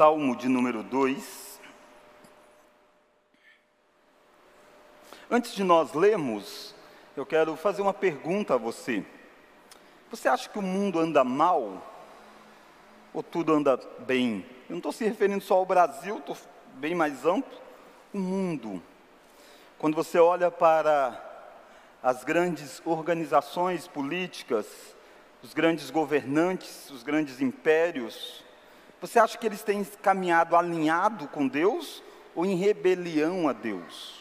Salmo de número 2. Antes de nós lermos, eu quero fazer uma pergunta a você. Você acha que o mundo anda mal? Ou tudo anda bem? Eu não estou se referindo só ao Brasil, estou bem mais amplo. O mundo. Quando você olha para as grandes organizações políticas, os grandes governantes, os grandes impérios, você acha que eles têm caminhado alinhado com Deus ou em rebelião a Deus?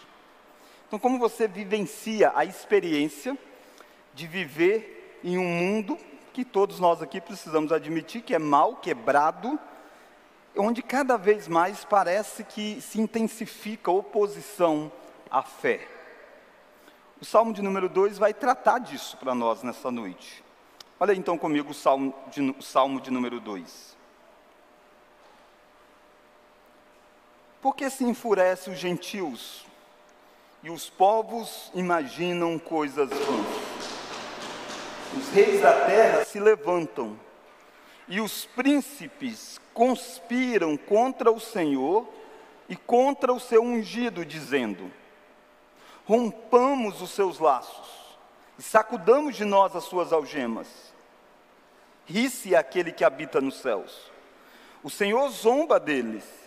Então, como você vivencia a experiência de viver em um mundo que todos nós aqui precisamos admitir que é mal, quebrado, onde cada vez mais parece que se intensifica a oposição à fé? O Salmo de número 2 vai tratar disso para nós nessa noite. Olha então comigo o Salmo de, o Salmo de número 2. Por que se enfurece os gentios e os povos imaginam coisas vãs? Os reis da terra se levantam e os príncipes conspiram contra o Senhor e contra o seu ungido, dizendo: Rompamos os seus laços e sacudamos de nós as suas algemas. Ri-se aquele que habita nos céus. O Senhor zomba deles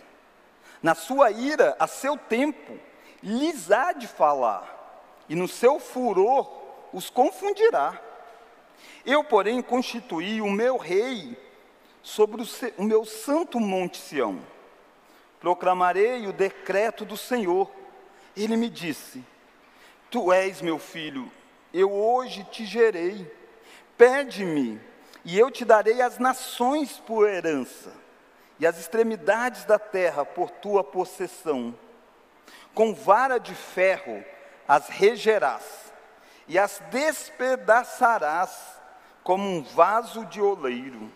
na sua ira, a seu tempo, lhes há de falar, e no seu furor os confundirá. Eu, porém, constituí o meu rei sobre o, o meu santo monte Sião. Proclamarei o decreto do Senhor. Ele me disse: Tu és meu filho, eu hoje te gerei. Pede-me, e eu te darei as nações por herança e as extremidades da terra por tua possessão. Com vara de ferro as regerás, e as despedaçarás como um vaso de oleiro.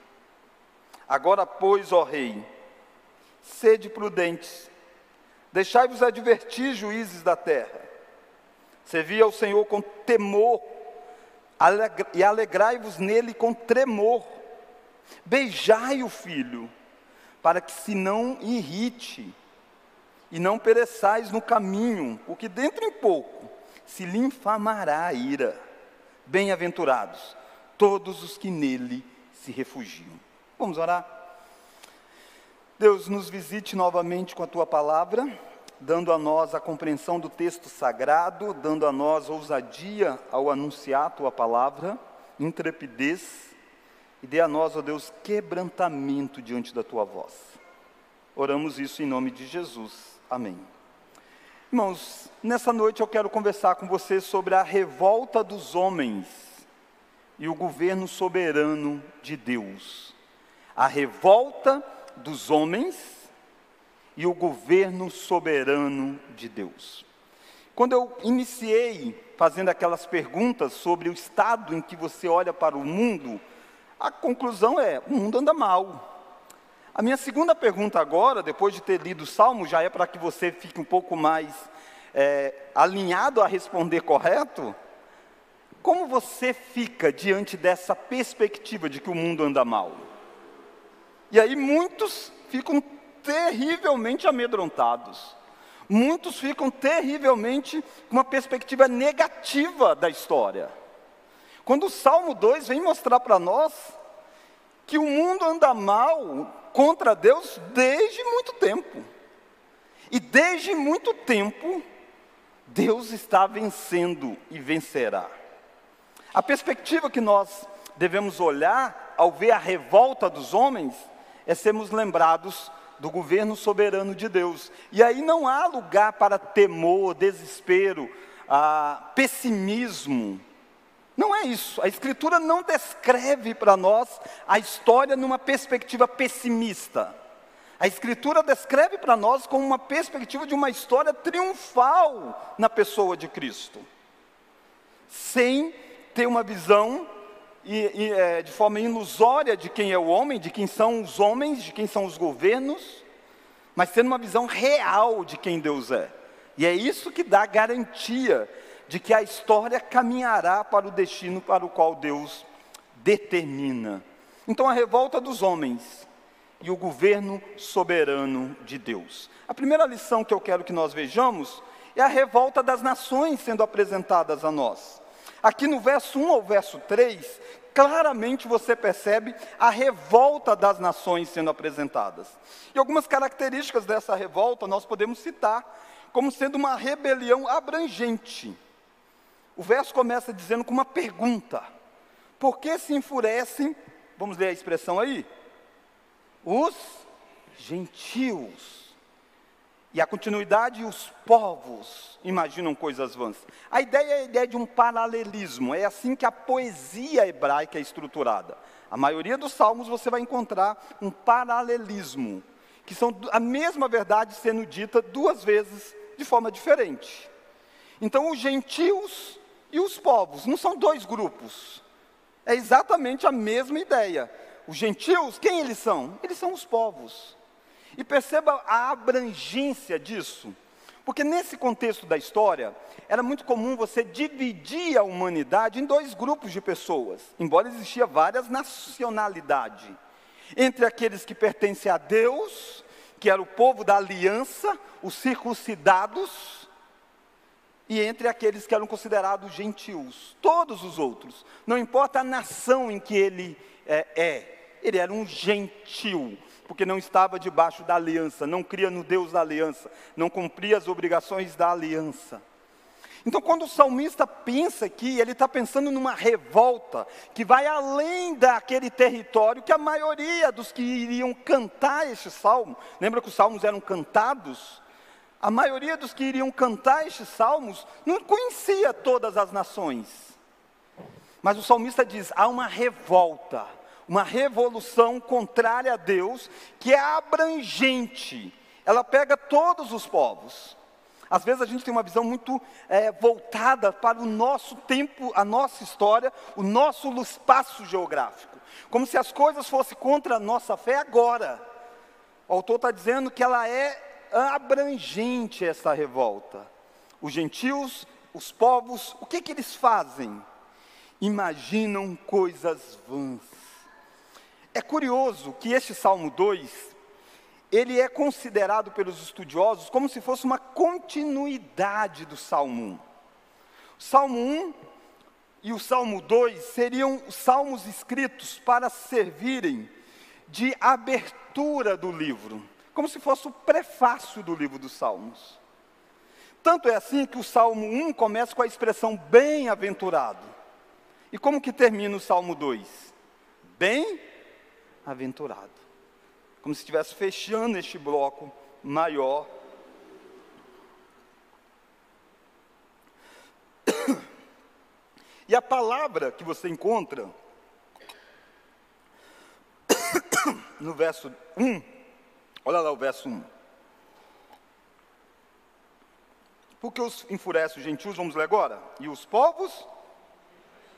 Agora, pois, ó Rei, sede prudentes, deixai-vos advertir, juízes da terra. Servi ao Senhor com temor, e alegrai-vos nele com tremor. Beijai o filho, para que se não irrite e não pereçais no caminho, porque dentro em pouco se lhe infamará a ira. Bem-aventurados todos os que nele se refugiam. Vamos orar? Deus, nos visite novamente com a tua palavra, dando a nós a compreensão do texto sagrado, dando a nós ousadia ao anunciar a tua palavra, intrepidez e dê a nós, ó Deus, quebrantamento diante da tua voz. Oramos isso em nome de Jesus. Amém. Irmãos, nessa noite eu quero conversar com vocês sobre a revolta dos homens e o governo soberano de Deus. A revolta dos homens e o governo soberano de Deus. Quando eu iniciei fazendo aquelas perguntas sobre o estado em que você olha para o mundo, a conclusão é: o mundo anda mal. A minha segunda pergunta agora, depois de ter lido o Salmo, já é para que você fique um pouco mais é, alinhado a responder correto. Como você fica diante dessa perspectiva de que o mundo anda mal? E aí muitos ficam terrivelmente amedrontados. Muitos ficam terrivelmente com uma perspectiva negativa da história. Quando o Salmo 2 vem mostrar para nós que o mundo anda mal contra Deus desde muito tempo. E desde muito tempo, Deus está vencendo e vencerá. A perspectiva que nós devemos olhar ao ver a revolta dos homens é sermos lembrados do governo soberano de Deus. E aí não há lugar para temor, desespero, ah, pessimismo, não é isso. A Escritura não descreve para nós a história numa perspectiva pessimista. A Escritura descreve para nós como uma perspectiva de uma história triunfal na pessoa de Cristo, sem ter uma visão e, e, é, de forma ilusória de quem é o homem, de quem são os homens, de quem são os governos, mas tendo uma visão real de quem Deus é. E é isso que dá garantia de que a história caminhará para o destino para o qual Deus determina. Então, a revolta dos homens e o governo soberano de Deus. A primeira lição que eu quero que nós vejamos é a revolta das nações sendo apresentadas a nós. Aqui no verso 1 ao verso 3, claramente você percebe a revolta das nações sendo apresentadas. E algumas características dessa revolta nós podemos citar como sendo uma rebelião abrangente. O verso começa dizendo com uma pergunta: Por que se enfurecem? Vamos ler a expressão aí? Os gentios. E a continuidade, os povos imaginam coisas vãs. A ideia é a ideia de um paralelismo, é assim que a poesia hebraica é estruturada. A maioria dos salmos você vai encontrar um paralelismo, que são a mesma verdade sendo dita duas vezes de forma diferente. Então, os gentios e os povos não são dois grupos, é exatamente a mesma ideia. Os gentios, quem eles são? Eles são os povos. E perceba a abrangência disso. Porque nesse contexto da história, era muito comum você dividir a humanidade em dois grupos de pessoas, embora existia várias nacionalidades. Entre aqueles que pertencem a Deus, que era o povo da aliança, os circuncidados, e entre aqueles que eram considerados gentios, todos os outros, não importa a nação em que ele é, é ele era um gentil, porque não estava debaixo da aliança, não cria no Deus da aliança, não cumpria as obrigações da aliança. Então, quando o salmista pensa aqui, ele está pensando numa revolta que vai além daquele território que a maioria dos que iriam cantar este salmo, lembra que os salmos eram cantados? A maioria dos que iriam cantar estes salmos não conhecia todas as nações. Mas o salmista diz: há uma revolta uma revolução contrária a Deus, que é abrangente, ela pega todos os povos. Às vezes a gente tem uma visão muito é, voltada para o nosso tempo, a nossa história, o nosso espaço geográfico, como se as coisas fossem contra a nossa fé agora. O autor está dizendo que ela é abrangente essa revolta. Os gentios, os povos, o que, que eles fazem? Imaginam coisas vãs. É curioso que este Salmo 2, ele é considerado pelos estudiosos como se fosse uma continuidade do Salmo 1. O Salmo 1 e o Salmo 2 seriam salmos escritos para servirem de abertura do livro, como se fosse o prefácio do livro dos Salmos. Tanto é assim que o Salmo 1 começa com a expressão bem-aventurado. E como que termina o Salmo 2? Bem aventurado. Como se estivesse fechando este bloco maior. E a palavra que você encontra no verso 1, olha lá o verso 1. Porque os enfurece os gentios, vamos ler agora? E os povos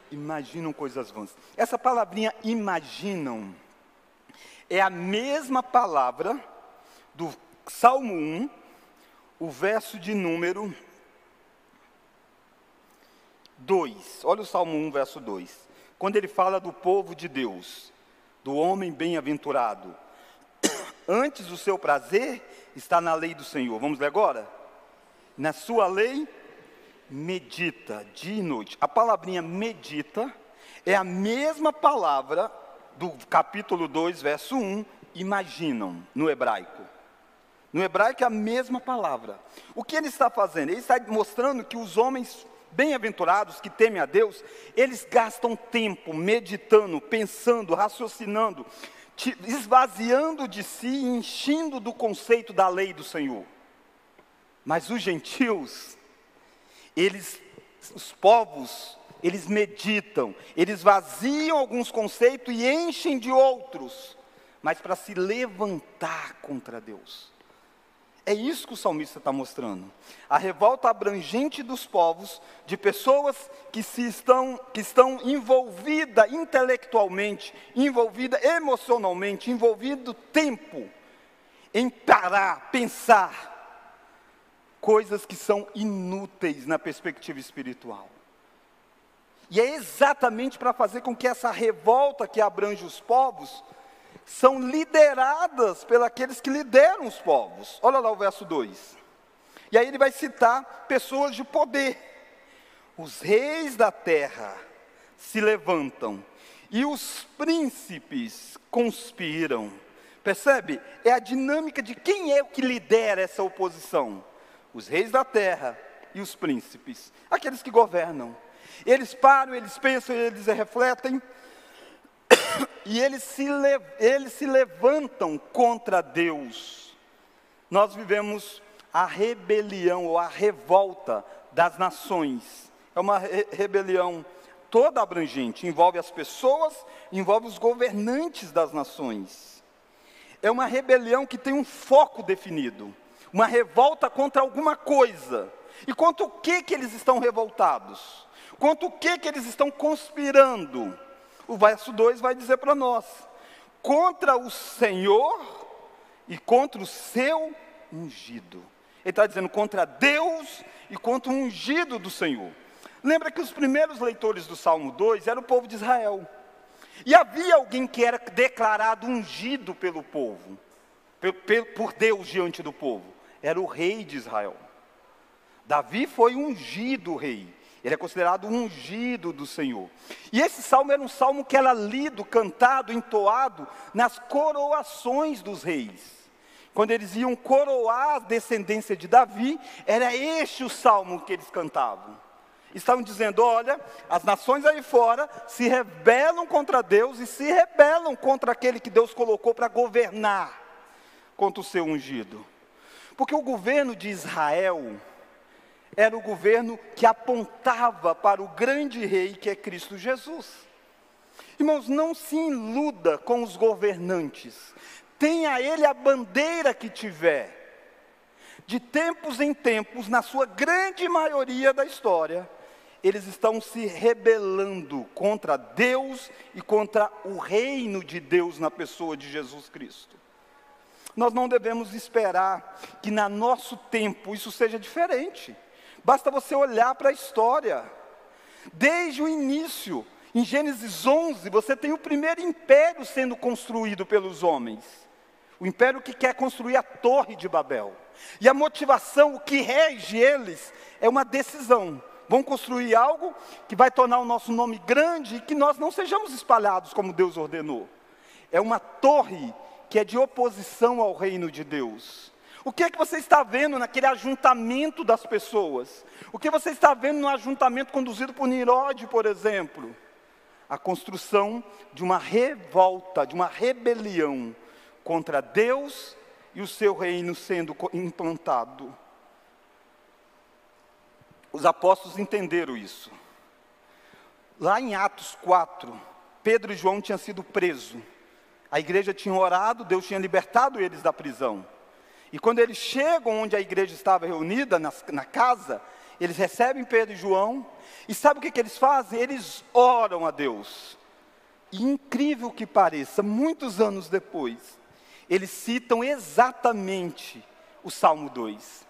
imaginam coisas vãs. Essa palavrinha imaginam é a mesma palavra do Salmo 1, o verso de número 2. Olha o Salmo 1, verso 2. Quando ele fala do povo de Deus, do homem bem-aventurado. Antes o seu prazer está na lei do Senhor. Vamos ler agora? Na sua lei, medita dia e noite. A palavrinha medita é a mesma palavra do capítulo 2, verso 1, imaginam no hebraico. No hebraico é a mesma palavra. O que ele está fazendo? Ele está mostrando que os homens bem-aventurados que temem a Deus, eles gastam tempo meditando, pensando, raciocinando, esvaziando de si e enchendo do conceito da lei do Senhor. Mas os gentios, eles, os povos, eles meditam, eles vaziam alguns conceitos e enchem de outros, mas para se levantar contra Deus. É isso que o salmista está mostrando. A revolta abrangente dos povos, de pessoas que, se estão, que estão envolvidas intelectualmente, envolvidas emocionalmente, envolvido tempo em parar, pensar coisas que são inúteis na perspectiva espiritual. E é exatamente para fazer com que essa revolta que abrange os povos são lideradas pelos que lideram os povos. Olha lá o verso 2. E aí ele vai citar pessoas de poder. Os reis da terra se levantam e os príncipes conspiram. Percebe? É a dinâmica de quem é o que lidera essa oposição: os reis da terra e os príncipes, aqueles que governam. Eles param, eles pensam, eles refletem, e eles se, eles se levantam contra Deus. Nós vivemos a rebelião ou a revolta das nações. É uma re rebelião toda abrangente, envolve as pessoas, envolve os governantes das nações. É uma rebelião que tem um foco definido, uma revolta contra alguma coisa. E contra o que que eles estão revoltados? Contra o que que eles estão conspirando? O verso 2 vai dizer para nós: contra o Senhor e contra o seu ungido. Ele está dizendo contra Deus e contra o ungido do Senhor. Lembra que os primeiros leitores do Salmo 2 eram o povo de Israel. E havia alguém que era declarado ungido pelo povo, por Deus diante do povo. Era o rei de Israel. Davi foi ungido rei. Ele é considerado ungido do Senhor. E esse salmo era um salmo que era lido, cantado, entoado nas coroações dos reis. Quando eles iam coroar a descendência de Davi, era este o salmo que eles cantavam. Estavam dizendo: olha, as nações aí fora se rebelam contra Deus e se rebelam contra aquele que Deus colocou para governar contra o seu ungido. Porque o governo de Israel era o governo que apontava para o grande rei que é Cristo Jesus. Irmãos, não se iluda com os governantes, tenha ele a bandeira que tiver. De tempos em tempos, na sua grande maioria da história, eles estão se rebelando contra Deus e contra o reino de Deus na pessoa de Jesus Cristo. Nós não devemos esperar que na nosso tempo isso seja diferente. Basta você olhar para a história. Desde o início, em Gênesis 11, você tem o primeiro império sendo construído pelos homens. O império que quer construir a Torre de Babel. E a motivação, o que rege eles, é uma decisão vão construir algo que vai tornar o nosso nome grande e que nós não sejamos espalhados como Deus ordenou. É uma torre que é de oposição ao reino de Deus. O que é que você está vendo naquele ajuntamento das pessoas? O que você está vendo no ajuntamento conduzido por Nirode, por exemplo? A construção de uma revolta, de uma rebelião contra Deus e o seu reino sendo implantado. Os apóstolos entenderam isso. Lá em Atos 4, Pedro e João tinham sido presos. A igreja tinha orado, Deus tinha libertado eles da prisão. E quando eles chegam onde a igreja estava reunida, na, na casa, eles recebem Pedro e João, e sabe o que, que eles fazem? Eles oram a Deus. E incrível que pareça, muitos anos depois, eles citam exatamente o Salmo 2.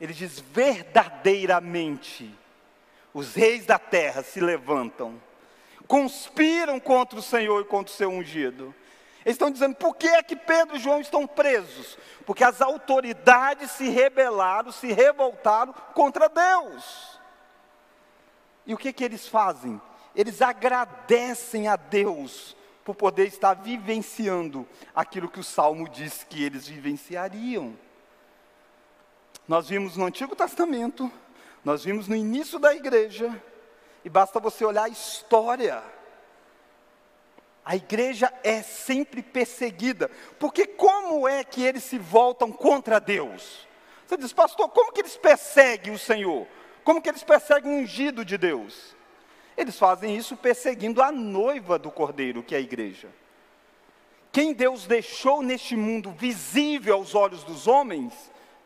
Ele diz: verdadeiramente, os reis da terra se levantam, conspiram contra o Senhor e contra o seu ungido. Eles estão dizendo: por que é que Pedro e João estão presos? Porque as autoridades se rebelaram, se revoltaram contra Deus. E o que, que eles fazem? Eles agradecem a Deus por poder estar vivenciando aquilo que o Salmo diz que eles vivenciariam. Nós vimos no Antigo Testamento, nós vimos no início da igreja, e basta você olhar a história. A igreja é sempre perseguida, porque como é que eles se voltam contra Deus? Você diz, pastor, como que eles perseguem o Senhor? Como que eles perseguem o ungido de Deus? Eles fazem isso perseguindo a noiva do cordeiro, que é a igreja. Quem Deus deixou neste mundo visível aos olhos dos homens,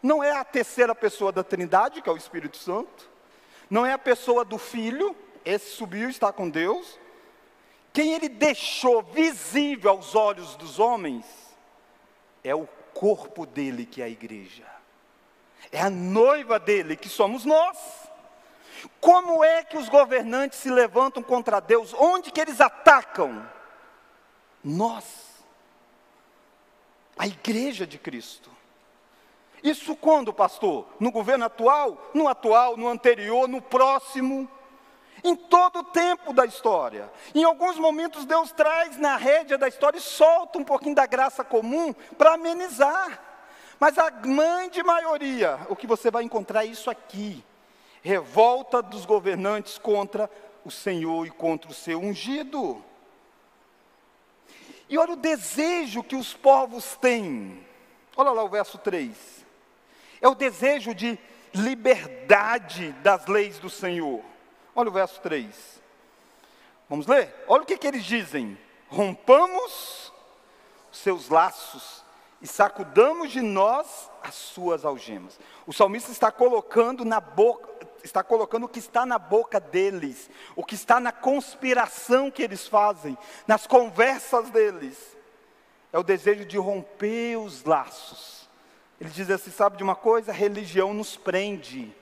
não é a terceira pessoa da Trindade, que é o Espírito Santo, não é a pessoa do Filho, esse subiu, está com Deus. Quem ele deixou visível aos olhos dos homens é o corpo dele, que é a igreja, é a noiva dele, que somos nós. Como é que os governantes se levantam contra Deus? Onde que eles atacam? Nós. a igreja de Cristo. Isso quando, pastor? No governo atual? No atual, no anterior, no próximo? Em todo o tempo da história. Em alguns momentos, Deus traz na rédea da história e solta um pouquinho da graça comum para amenizar. Mas a grande maioria, o que você vai encontrar é isso aqui: revolta dos governantes contra o Senhor e contra o seu ungido. E olha o desejo que os povos têm. Olha lá o verso 3. É o desejo de liberdade das leis do Senhor. Olha o verso 3. Vamos ler? Olha o que, que eles dizem: rompamos os seus laços e sacudamos de nós as suas algemas. O salmista está colocando na boca, está colocando o que está na boca deles, o que está na conspiração que eles fazem, nas conversas deles. É o desejo de romper os laços. Ele diz assim: sabe de uma coisa? A religião nos prende.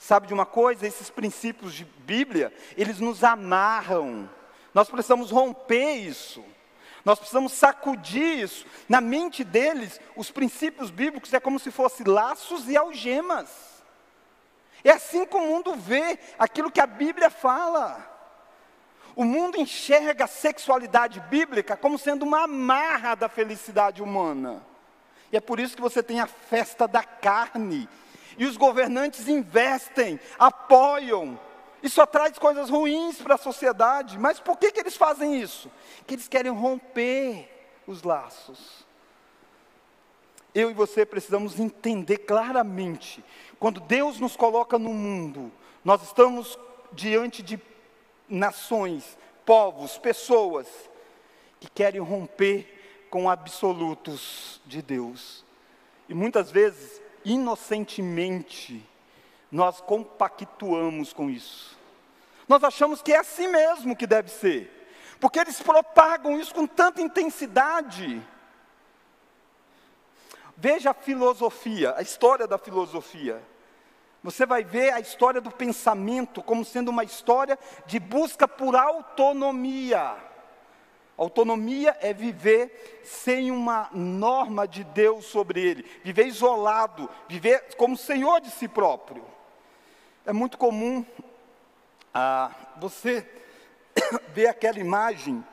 Sabe de uma coisa? Esses princípios de Bíblia, eles nos amarram. Nós precisamos romper isso. Nós precisamos sacudir isso. Na mente deles, os princípios bíblicos é como se fossem laços e algemas. É assim que o mundo vê aquilo que a Bíblia fala. O mundo enxerga a sexualidade bíblica como sendo uma amarra da felicidade humana. E é por isso que você tem a festa da carne. E os governantes investem, apoiam. Só traz coisas ruins para a sociedade. Mas por que, que eles fazem isso? Que eles querem romper os laços. Eu e você precisamos entender claramente quando Deus nos coloca no mundo, nós estamos diante de nações, povos, pessoas que querem romper com absolutos de Deus. E muitas vezes, inocentemente, nós compactuamos com isso. Nós achamos que é assim mesmo que deve ser, porque eles propagam isso com tanta intensidade. Veja a filosofia, a história da filosofia. Você vai ver a história do pensamento como sendo uma história de busca por autonomia. Autonomia é viver sem uma norma de Deus sobre ele, viver isolado, viver como senhor de si próprio. É muito comum ah, você ver aquela imagem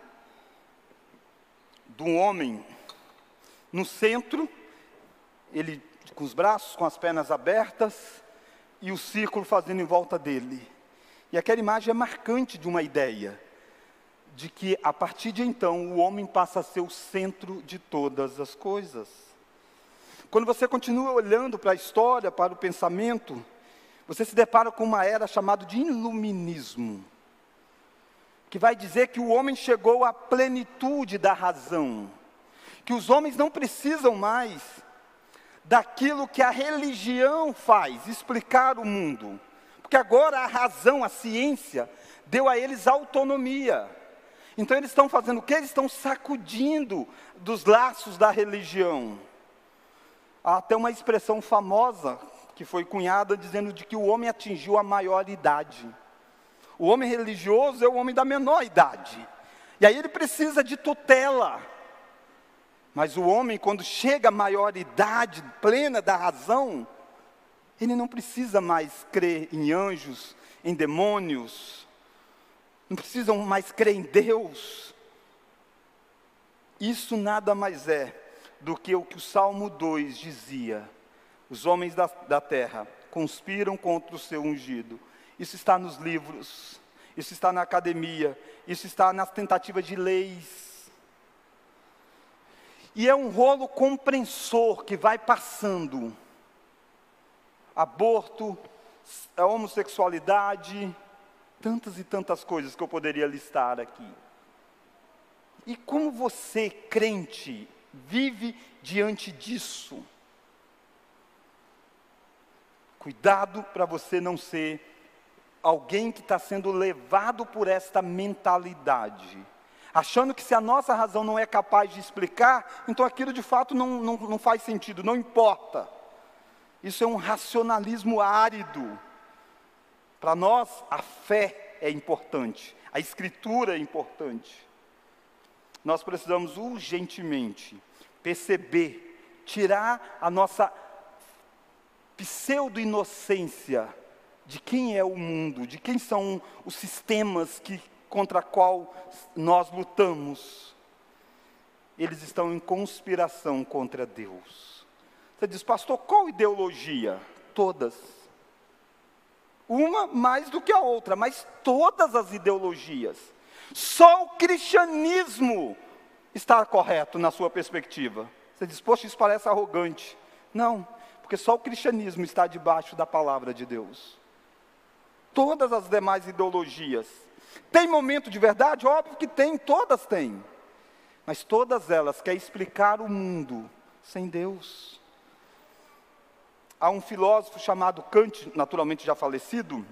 de um homem no centro, ele com os braços, com as pernas abertas, e o círculo fazendo em volta dele. E aquela imagem é marcante de uma ideia, de que a partir de então o homem passa a ser o centro de todas as coisas. Quando você continua olhando para a história, para o pensamento, você se depara com uma era chamada de iluminismo, que vai dizer que o homem chegou à plenitude da razão, que os homens não precisam mais daquilo que a religião faz, explicar o mundo. Porque agora a razão, a ciência, deu a eles autonomia. Então eles estão fazendo o que? Eles estão sacudindo dos laços da religião. Há até uma expressão famosa que foi cunhada dizendo de que o homem atingiu a maior idade. O homem religioso é o homem da menor idade. E aí ele precisa de tutela. Mas o homem, quando chega à maioridade plena da razão, ele não precisa mais crer em anjos, em demônios, não precisa mais crer em Deus. Isso nada mais é do que o que o Salmo 2 dizia: os homens da, da terra conspiram contra o seu ungido. Isso está nos livros, isso está na academia, isso está nas tentativas de leis e é um rolo compressor que vai passando. Aborto, homossexualidade, tantas e tantas coisas que eu poderia listar aqui. E como você, crente, vive diante disso? Cuidado para você não ser alguém que está sendo levado por esta mentalidade achando que se a nossa razão não é capaz de explicar, então aquilo de fato não, não, não faz sentido, não importa. Isso é um racionalismo árido. Para nós, a fé é importante, a escritura é importante. Nós precisamos urgentemente perceber tirar a nossa pseudo-inocência de quem é o mundo, de quem são os sistemas que, contra qual nós lutamos. Eles estão em conspiração contra Deus. Você diz, pastor, qual ideologia? Todas. Uma mais do que a outra, mas todas as ideologias. Só o cristianismo está correto na sua perspectiva. Você diz, poxa, isso parece arrogante. Não, porque só o cristianismo está debaixo da palavra de Deus. Todas as demais ideologias. Tem momento de verdade? Óbvio que tem, todas têm. Mas todas elas querem explicar o mundo sem Deus. Há um filósofo chamado Kant, naturalmente já falecido,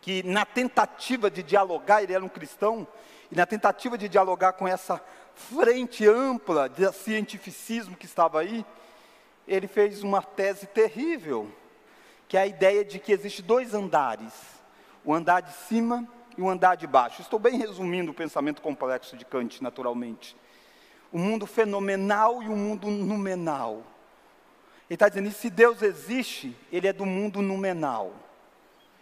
que na tentativa de dialogar, ele era um cristão, e na tentativa de dialogar com essa frente ampla de cientificismo que estava aí, ele fez uma tese terrível, que é a ideia de que existe dois andares, o andar de cima e o andar de baixo. Estou bem resumindo o pensamento complexo de Kant, naturalmente. O mundo fenomenal e o mundo numenal. Ele está dizendo, se Deus existe, Ele é do mundo numenal.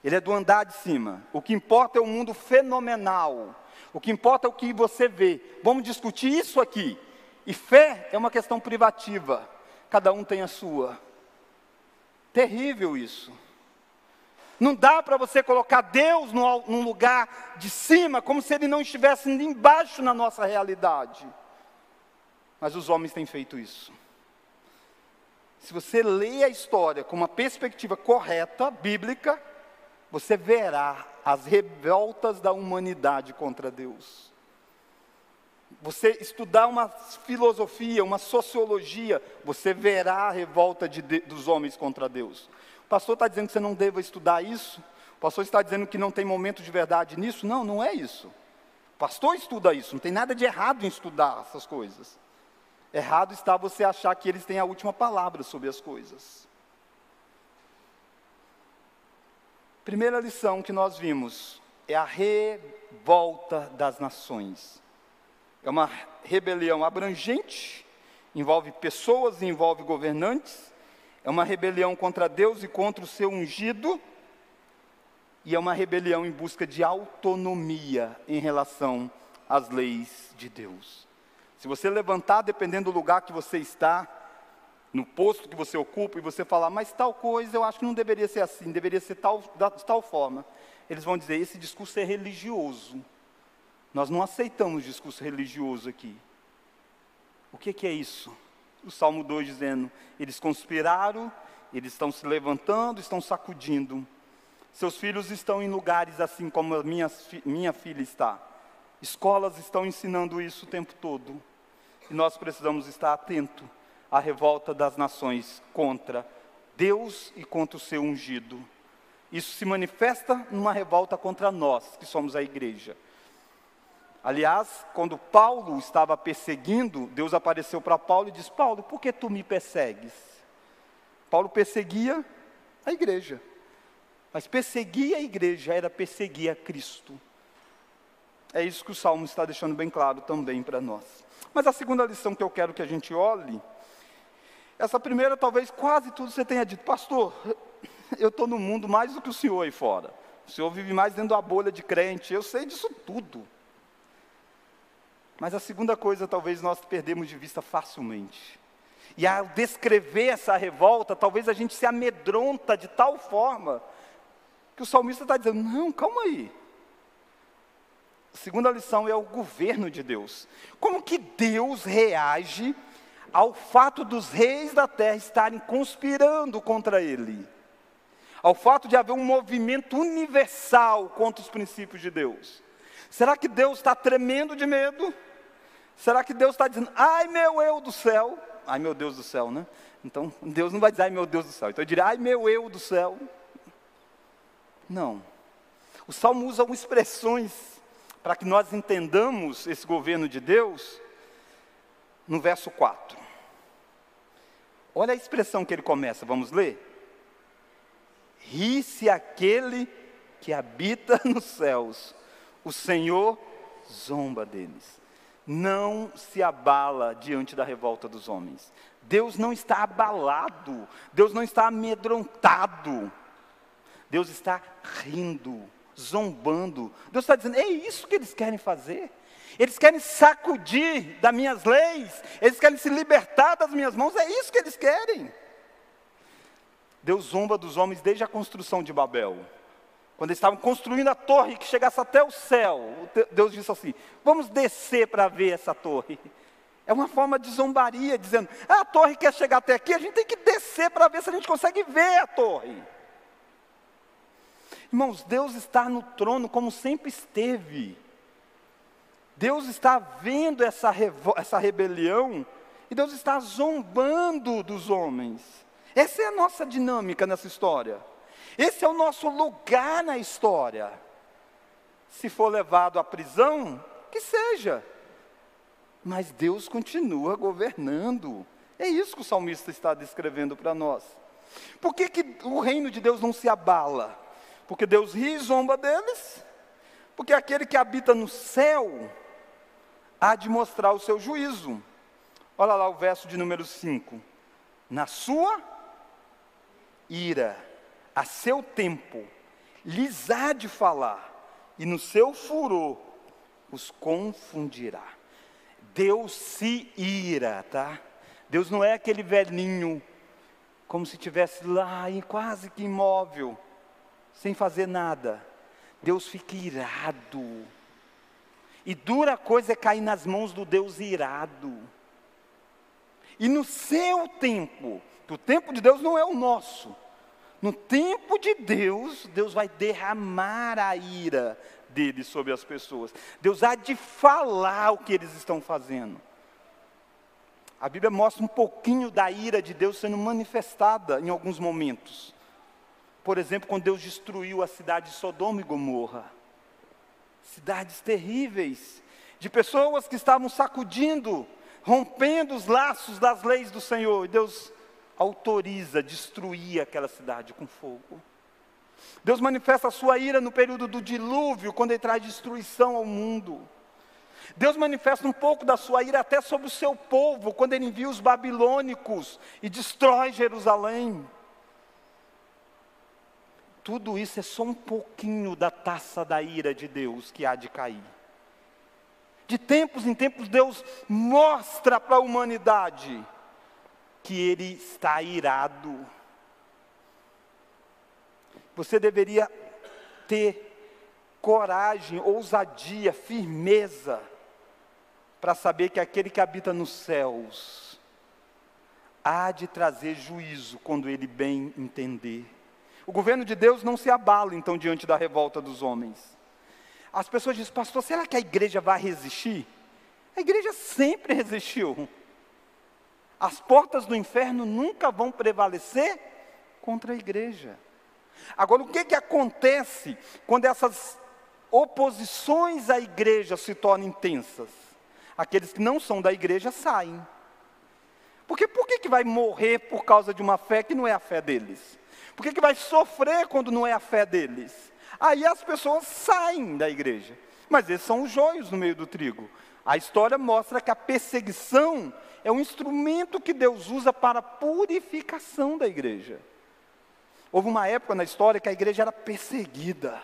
Ele é do andar de cima. O que importa é o mundo fenomenal. O que importa é o que você vê. Vamos discutir isso aqui. E fé é uma questão privativa. Cada um tem a sua. Terrível isso. Não dá para você colocar Deus num lugar de cima, como se Ele não estivesse embaixo na nossa realidade. Mas os homens têm feito isso. Se você lê a história com uma perspectiva correta, bíblica, você verá as revoltas da humanidade contra Deus. Você estudar uma filosofia, uma sociologia, você verá a revolta de, de, dos homens contra Deus. O pastor está dizendo que você não deva estudar isso? O pastor está dizendo que não tem momento de verdade nisso? Não, não é isso. O pastor estuda isso, não tem nada de errado em estudar essas coisas. Errado está você achar que eles têm a última palavra sobre as coisas. Primeira lição que nós vimos é a revolta das nações. É uma rebelião abrangente, envolve pessoas, envolve governantes, é uma rebelião contra Deus e contra o seu ungido, e é uma rebelião em busca de autonomia em relação às leis de Deus. Se você levantar, dependendo do lugar que você está, no posto que você ocupa, e você falar, mas tal coisa eu acho que não deveria ser assim, deveria ser tal, de tal forma. Eles vão dizer, esse discurso é religioso. Nós não aceitamos discurso religioso aqui. O que, que é isso? O Salmo 2 dizendo, eles conspiraram, eles estão se levantando, estão sacudindo. Seus filhos estão em lugares assim como minha, minha filha está. Escolas estão ensinando isso o tempo todo. E nós precisamos estar atentos à revolta das nações contra Deus e contra o seu ungido. Isso se manifesta numa revolta contra nós, que somos a igreja. Aliás, quando Paulo estava perseguindo, Deus apareceu para Paulo e disse: Paulo, por que tu me persegues? Paulo perseguia a igreja. Mas perseguir a igreja era perseguir a Cristo. É isso que o Salmo está deixando bem claro também para nós. Mas a segunda lição que eu quero que a gente olhe, essa primeira talvez quase tudo você tenha dito, pastor, eu estou no mundo mais do que o senhor aí fora. O senhor vive mais dentro da bolha de crente, eu sei disso tudo. Mas a segunda coisa talvez nós perdemos de vista facilmente. E ao descrever essa revolta, talvez a gente se amedronta de tal forma que o salmista está dizendo: não, calma aí. Segunda lição é o governo de Deus. Como que Deus reage ao fato dos reis da terra estarem conspirando contra ele? Ao fato de haver um movimento universal contra os princípios de Deus? Será que Deus está tremendo de medo? Será que Deus está dizendo, ai meu eu do céu? Ai meu Deus do céu, né? Então, Deus não vai dizer, ai meu Deus do céu. Então, eu diria, ai meu eu do céu. Não. O Salmo usa expressões para que nós entendamos esse governo de Deus, no verso 4. Olha a expressão que ele começa, vamos ler? Ri-se aquele que habita nos céus, o Senhor zomba deles. Não se abala diante da revolta dos homens. Deus não está abalado, Deus não está amedrontado, Deus está rindo, zombando. Deus está dizendo: é isso que eles querem fazer. Eles querem sacudir das minhas leis, eles querem se libertar das minhas mãos, é isso que eles querem. Deus zomba dos homens desde a construção de Babel. Quando eles estavam construindo a torre que chegasse até o céu, Deus disse assim: Vamos descer para ver essa torre. É uma forma de zombaria, dizendo: ah, a torre quer chegar até aqui, a gente tem que descer para ver se a gente consegue ver a torre. Irmãos, Deus está no trono como sempre esteve. Deus está vendo essa, essa rebelião e Deus está zombando dos homens. Essa é a nossa dinâmica nessa história. Esse é o nosso lugar na história. Se for levado à prisão, que seja mas Deus continua governando. É isso que o salmista está descrevendo para nós. Por que, que o reino de Deus não se abala? Porque Deus ri e zomba deles? Porque aquele que habita no céu há de mostrar o seu juízo. Olha lá o verso de número 5. Na sua ira, a seu tempo, lhes há de falar, e no seu furor os confundirá. Deus se ira, tá? Deus não é aquele velhinho, como se estivesse lá, quase que imóvel, sem fazer nada. Deus fica irado. E dura coisa é cair nas mãos do Deus irado. E no seu tempo, o tempo de Deus não é o nosso. No tempo de Deus, Deus vai derramar a ira dele sobre as pessoas. Deus há de falar o que eles estão fazendo. A Bíblia mostra um pouquinho da ira de Deus sendo manifestada em alguns momentos. Por exemplo, quando Deus destruiu a cidade de Sodoma e Gomorra. Cidades terríveis, de pessoas que estavam sacudindo, rompendo os laços das leis do Senhor. E Deus autoriza destruir aquela cidade com fogo. Deus manifesta a sua ira no período do dilúvio, quando ele traz destruição ao mundo. Deus manifesta um pouco da sua ira até sobre o seu povo, quando ele envia os babilônicos e destrói Jerusalém. Tudo isso é só um pouquinho da taça da ira de Deus que há de cair. De tempos em tempos, Deus mostra para a humanidade que Ele está irado você deveria ter coragem, ousadia, firmeza, para saber que aquele que habita nos céus há de trazer juízo quando ele bem entender. O governo de Deus não se abala então diante da revolta dos homens. As pessoas dizem, pastor, será que a igreja vai resistir? A igreja sempre resistiu. As portas do inferno nunca vão prevalecer contra a igreja. Agora, o que, que acontece quando essas oposições à igreja se tornam intensas? Aqueles que não são da igreja saem. Porque por que, que vai morrer por causa de uma fé que não é a fé deles? Por que, que vai sofrer quando não é a fé deles? Aí as pessoas saem da igreja. Mas esses são os joios no meio do trigo. A história mostra que a perseguição é um instrumento que Deus usa para a purificação da igreja. Houve uma época na história que a igreja era perseguida.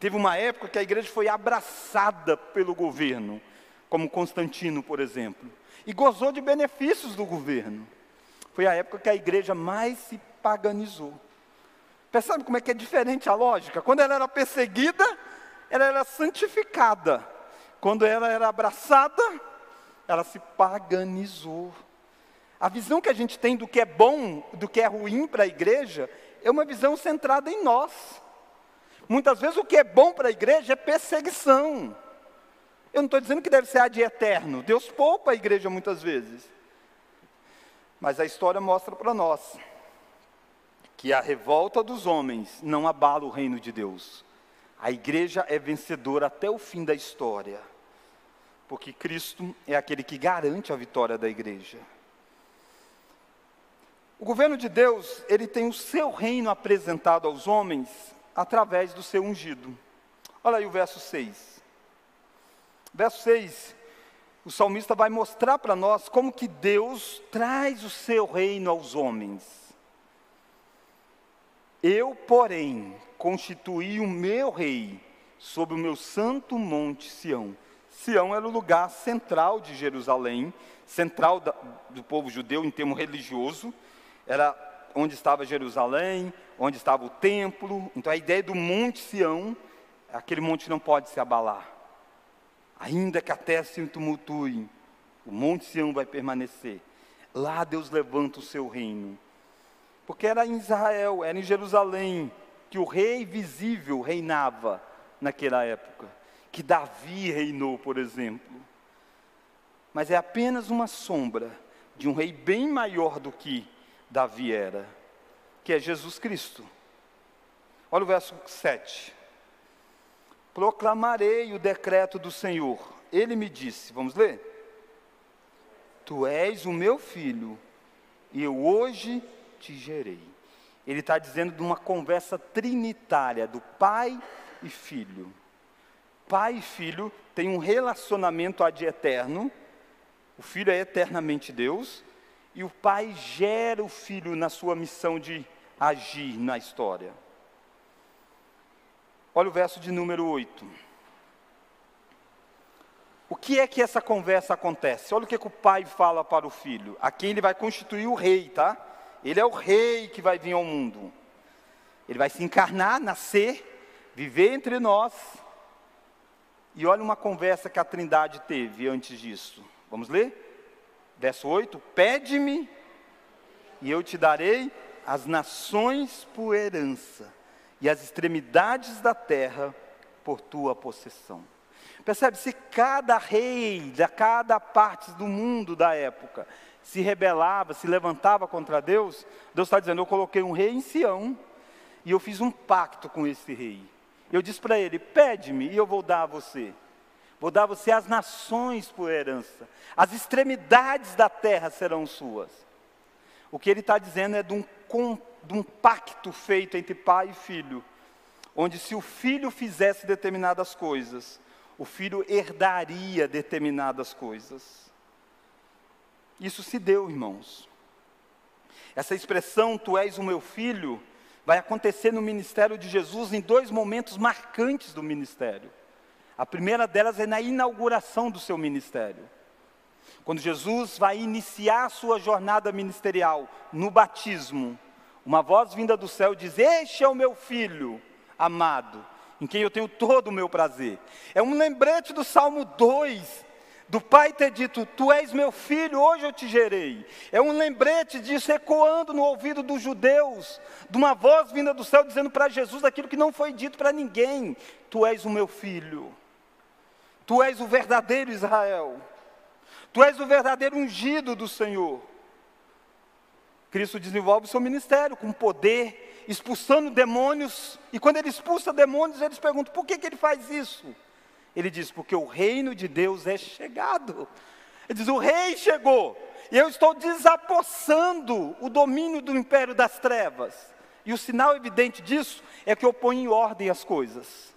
Teve uma época que a igreja foi abraçada pelo governo, como Constantino, por exemplo, e gozou de benefícios do governo. Foi a época que a igreja mais se paganizou. Percebe como é que é diferente a lógica? Quando ela era perseguida, ela era santificada. Quando ela era abraçada, ela se paganizou. A visão que a gente tem do que é bom, do que é ruim para a igreja, é uma visão centrada em nós. Muitas vezes o que é bom para a igreja é perseguição. Eu não estou dizendo que deve ser a de eterno. Deus poupa a igreja muitas vezes. Mas a história mostra para nós que a revolta dos homens não abala o reino de Deus. A igreja é vencedora até o fim da história. Porque Cristo é aquele que garante a vitória da igreja. O governo de Deus, ele tem o seu reino apresentado aos homens através do seu ungido. Olha aí o verso 6. Verso 6 o salmista vai mostrar para nós como que Deus traz o seu reino aos homens. Eu, porém, constituí o meu rei sobre o meu santo monte Sião. Sião era o lugar central de Jerusalém, central da, do povo judeu em termo religioso, era onde estava Jerusalém, onde estava o templo. Então a ideia do monte Sião, aquele monte não pode se abalar. Ainda que a terra se tumultue, o monte Sião vai permanecer. Lá Deus levanta o seu reino. Porque era em Israel, era em Jerusalém, que o rei visível reinava naquela época. Que Davi reinou, por exemplo. Mas é apenas uma sombra de um rei bem maior do que Davi era, que é Jesus Cristo. Olha o verso 7 proclamarei o decreto do Senhor. Ele me disse, vamos ler? Tu és o meu filho, e eu hoje te gerei. Ele está dizendo de uma conversa trinitária do pai e filho. Pai e filho têm um relacionamento ad eterno. O filho é eternamente Deus, e o pai gera o filho na sua missão de agir na história. Olha o verso de número 8. O que é que essa conversa acontece? Olha o que, que o pai fala para o filho. Aqui ele vai constituir o rei, tá? Ele é o rei que vai vir ao mundo. Ele vai se encarnar, nascer, viver entre nós. E olha uma conversa que a Trindade teve antes disso. Vamos ler? Verso 8: Pede-me, e eu te darei as nações por herança e as extremidades da terra por tua possessão. Percebe? Se cada rei de cada parte do mundo da época se rebelava, se levantava contra Deus, Deus está dizendo: Eu coloquei um rei em Sião e eu fiz um pacto com esse rei. Eu disse para ele: Pede-me e eu vou dar a você. Vou dar a você as nações por herança, as extremidades da terra serão suas. O que ele está dizendo é de um de um pacto feito entre pai e filho, onde se o filho fizesse determinadas coisas, o filho herdaria determinadas coisas. Isso se deu, irmãos. Essa expressão, tu és o meu filho, vai acontecer no ministério de Jesus em dois momentos marcantes do ministério. A primeira delas é na inauguração do seu ministério. Quando Jesus vai iniciar a sua jornada ministerial no batismo, uma voz vinda do céu diz: Este é o meu filho amado, em quem eu tenho todo o meu prazer. É um lembrete do Salmo 2, do pai ter dito: Tu és meu filho, hoje eu te gerei. É um lembrete disso ecoando no ouvido dos judeus, de uma voz vinda do céu dizendo para Jesus aquilo que não foi dito para ninguém: Tu és o meu filho, tu és o verdadeiro Israel, tu és o verdadeiro ungido do Senhor. Cristo desenvolve o seu ministério com poder, expulsando demônios, e quando ele expulsa demônios, eles perguntam: por que, que ele faz isso? Ele diz: porque o reino de Deus é chegado. Ele diz: o rei chegou, e eu estou desapossando o domínio do império das trevas. E o sinal evidente disso é que eu ponho em ordem as coisas.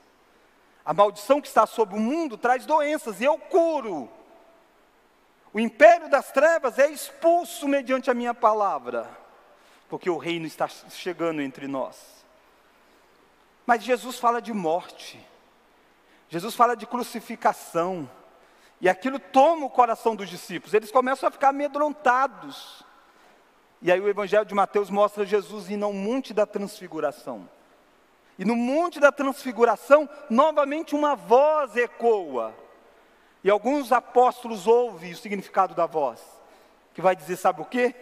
A maldição que está sobre o mundo traz doenças, e eu curo. O império das trevas é expulso mediante a minha palavra, porque o reino está chegando entre nós. Mas Jesus fala de morte, Jesus fala de crucificação, e aquilo toma o coração dos discípulos, eles começam a ficar amedrontados. E aí o Evangelho de Mateus mostra Jesus indo ao monte da transfiguração. E no monte da transfiguração, novamente uma voz ecoa. E alguns apóstolos ouvem o significado da voz, que vai dizer: sabe o que?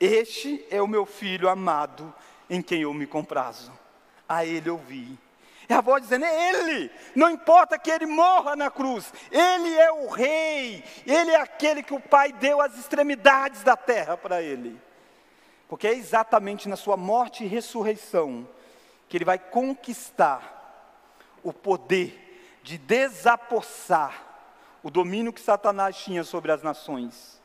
Este é o meu filho amado, em quem eu me comprazo. A ele ouvi. É a voz dizendo: Ele, não importa que ele morra na cruz, Ele é o Rei, Ele é aquele que o Pai deu as extremidades da terra para Ele. Porque é exatamente na Sua morte e ressurreição que Ele vai conquistar o poder de desapossar o domínio que Satanás tinha sobre as nações.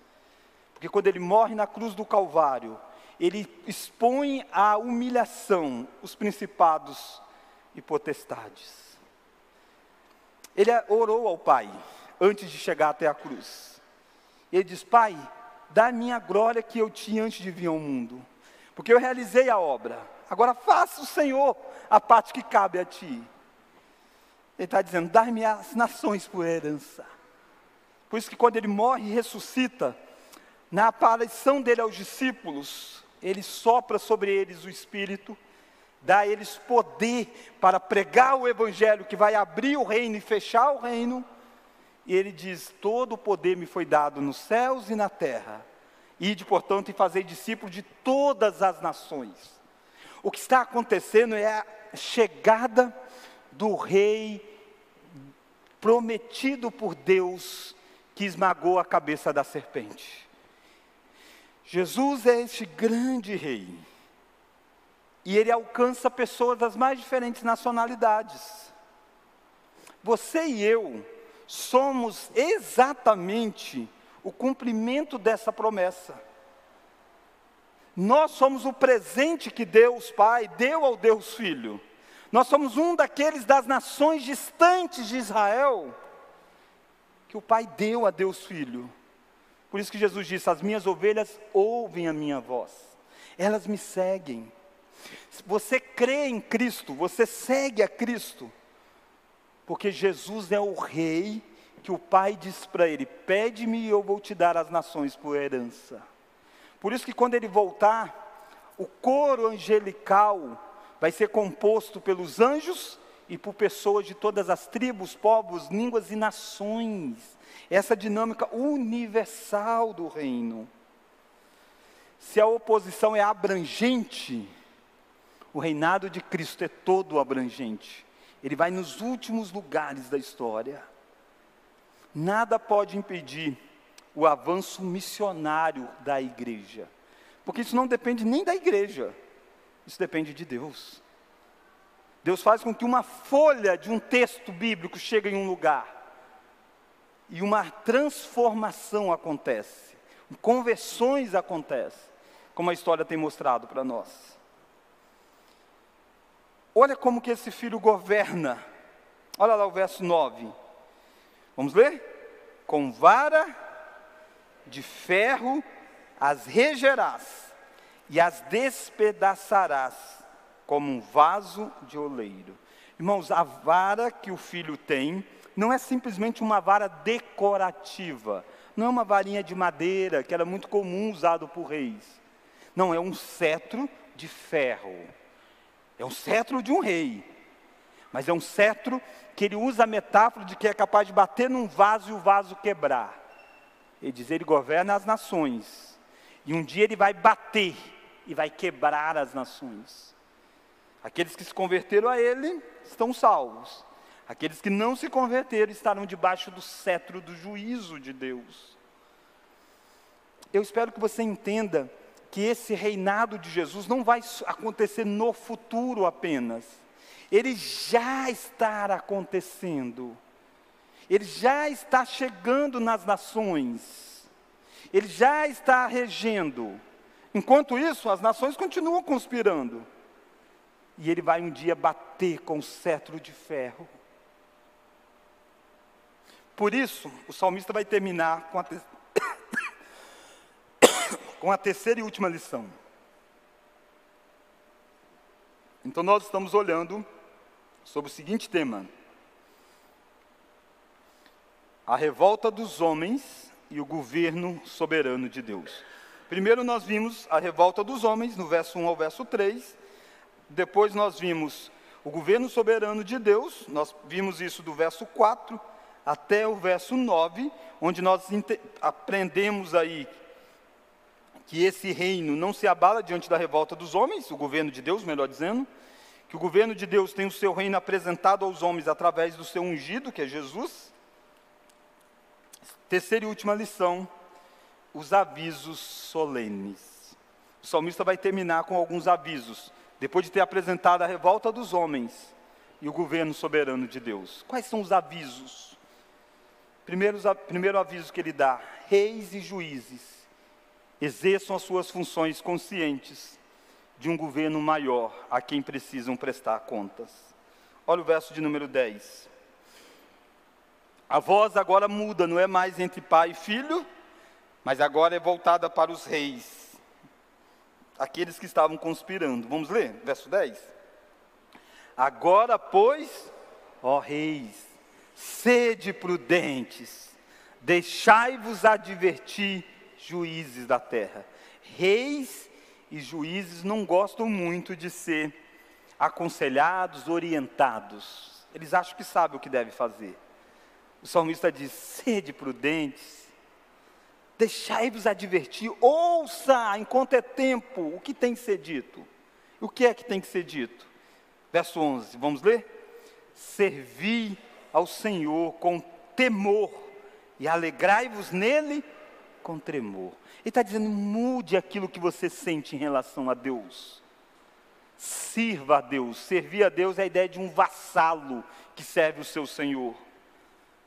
Porque quando ele morre na cruz do Calvário, ele expõe à humilhação os principados e potestades. Ele orou ao Pai. antes de chegar até a cruz. Ele diz: Pai, dá a glória que eu tinha antes de vir ao mundo, porque eu realizei a obra. Agora faça o Senhor a parte que cabe a ti. Ele está dizendo: dá-me as nações por herança. Por isso que quando ele morre e ressuscita, na aparição dele aos discípulos, ele sopra sobre eles o Espírito, dá a eles poder para pregar o Evangelho que vai abrir o reino e fechar o reino. E ele diz: Todo o poder me foi dado nos céus e na terra. Ide, portanto, e fazer discípulo de todas as nações. O que está acontecendo é a chegada do rei prometido por Deus que esmagou a cabeça da serpente. Jesus é este grande rei. E ele alcança pessoas das mais diferentes nacionalidades. Você e eu somos exatamente o cumprimento dessa promessa. Nós somos o presente que Deus Pai deu ao Deus Filho. Nós somos um daqueles das nações distantes de Israel que o Pai deu a Deus Filho. Por isso que Jesus disse: As minhas ovelhas ouvem a minha voz, elas me seguem. Você crê em Cristo, você segue a Cristo, porque Jesus é o Rei que o Pai diz para ele: Pede-me e eu vou te dar as nações por herança. Por isso que quando ele voltar, o coro angelical vai ser composto pelos anjos e por pessoas de todas as tribos, povos, línguas e nações. Essa dinâmica universal do reino. Se a oposição é abrangente, o reinado de Cristo é todo abrangente. Ele vai nos últimos lugares da história. Nada pode impedir o avanço missionário da igreja, porque isso não depende nem da igreja, isso depende de Deus. Deus faz com que uma folha de um texto bíblico chegue em um lugar e uma transformação acontece, conversões acontecem, como a história tem mostrado para nós. Olha como que esse filho governa. Olha lá o verso 9. Vamos ler? Com vara de ferro as regerás e as despedaçarás como um vaso de oleiro. Irmãos, a vara que o filho tem não é simplesmente uma vara decorativa, não é uma varinha de madeira que era muito comum usado por reis. Não, é um cetro de ferro. É um cetro de um rei. Mas é um cetro que ele usa a metáfora de que é capaz de bater num vaso e o vaso quebrar. Ele diz: ele governa as nações. E um dia ele vai bater e vai quebrar as nações. Aqueles que se converteram a Ele estão salvos. Aqueles que não se converteram estarão debaixo do cetro do juízo de Deus. Eu espero que você entenda que esse reinado de Jesus não vai acontecer no futuro apenas. Ele já está acontecendo. Ele já está chegando nas nações. Ele já está regendo. Enquanto isso, as nações continuam conspirando. E ele vai um dia bater com o cetro de ferro. Por isso, o salmista vai terminar com a. com a terceira e última lição. Então, nós estamos olhando sobre o seguinte tema: a revolta dos homens e o governo soberano de Deus. Primeiro, nós vimos a revolta dos homens, no verso 1 ao verso 3 depois nós vimos o governo soberano de Deus, nós vimos isso do verso 4 até o verso 9, onde nós aprendemos aí que esse reino não se abala diante da revolta dos homens, o governo de Deus, melhor dizendo, que o governo de Deus tem o seu reino apresentado aos homens através do seu ungido, que é Jesus. Terceira e última lição, os avisos solenes. O salmista vai terminar com alguns avisos depois de ter apresentado a revolta dos homens e o governo soberano de Deus. Quais são os avisos? Primeiro, primeiro aviso que ele dá: reis e juízes exerçam as suas funções conscientes de um governo maior a quem precisam prestar contas. Olha o verso de número 10. A voz agora muda, não é mais entre pai e filho, mas agora é voltada para os reis, aqueles que estavam conspirando. Vamos ler, verso 10. Agora, pois, ó reis, sede prudentes, deixai-vos advertir, juízes da terra. Reis e juízes não gostam muito de ser aconselhados, orientados. Eles acham que sabem o que deve fazer. O salmista diz: sede prudentes, deixai-vos advertir, ouça enquanto é tempo o que tem que ser dito. O que é que tem que ser dito? Verso 11, vamos ler? Servi ao Senhor com temor e alegrai-vos nele com tremor. Ele está dizendo: mude aquilo que você sente em relação a Deus. Sirva a Deus. Servir a Deus é a ideia de um vassalo que serve o seu Senhor.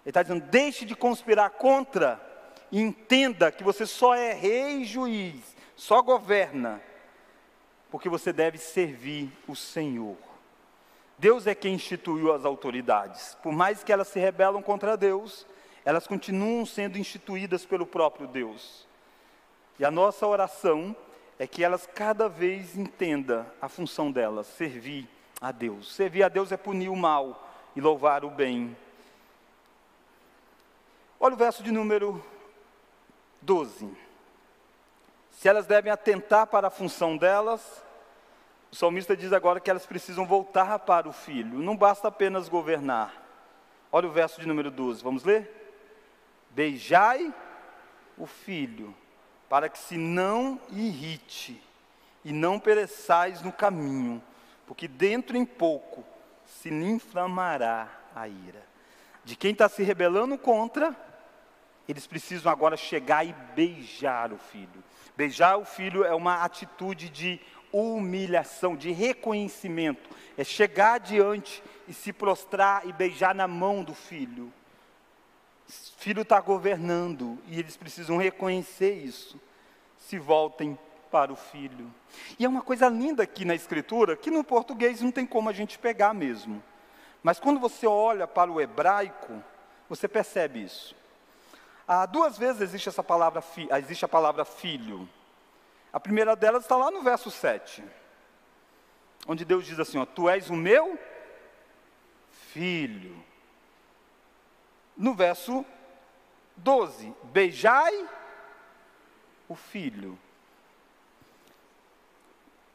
Ele está dizendo: deixe de conspirar contra e entenda que você só é rei e juiz, só governa, porque você deve servir o Senhor. Deus é quem instituiu as autoridades. Por mais que elas se rebelam contra Deus, elas continuam sendo instituídas pelo próprio Deus. E a nossa oração é que elas cada vez entendam a função delas, servir a Deus. Servir a Deus é punir o mal e louvar o bem. Olha o verso de número 12. Se elas devem atentar para a função delas, o salmista diz agora que elas precisam voltar para o filho, não basta apenas governar. Olha o verso de número 12, vamos ler? Beijai o filho, para que se não irrite e não pereçais no caminho, porque dentro em pouco se lhe inflamará a ira. De quem está se rebelando contra, eles precisam agora chegar e beijar o filho. Beijar o filho é uma atitude de humilhação, de reconhecimento. É chegar diante e se prostrar e beijar na mão do filho. Filho está governando e eles precisam reconhecer isso. Se voltem para o filho. E é uma coisa linda aqui na escritura, que no português não tem como a gente pegar mesmo. Mas quando você olha para o hebraico, você percebe isso. Ah, duas vezes existe essa palavra, existe a palavra filho. A primeira delas está lá no verso 7, onde Deus diz assim: ó, Tu és o meu filho. No verso 12: Beijai o filho.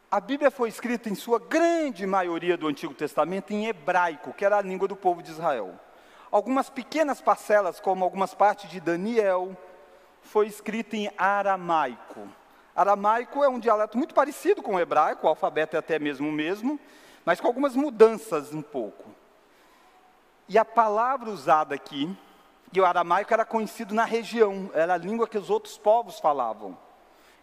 A Bíblia foi escrita em sua grande maioria do Antigo Testamento em hebraico, que era a língua do povo de Israel. Algumas pequenas parcelas, como algumas partes de Daniel, foi escrita em aramaico. Aramaico é um dialeto muito parecido com o hebraico, o alfabeto é até mesmo o mesmo, mas com algumas mudanças um pouco. E a palavra usada aqui, e o aramaico era conhecido na região, era a língua que os outros povos falavam.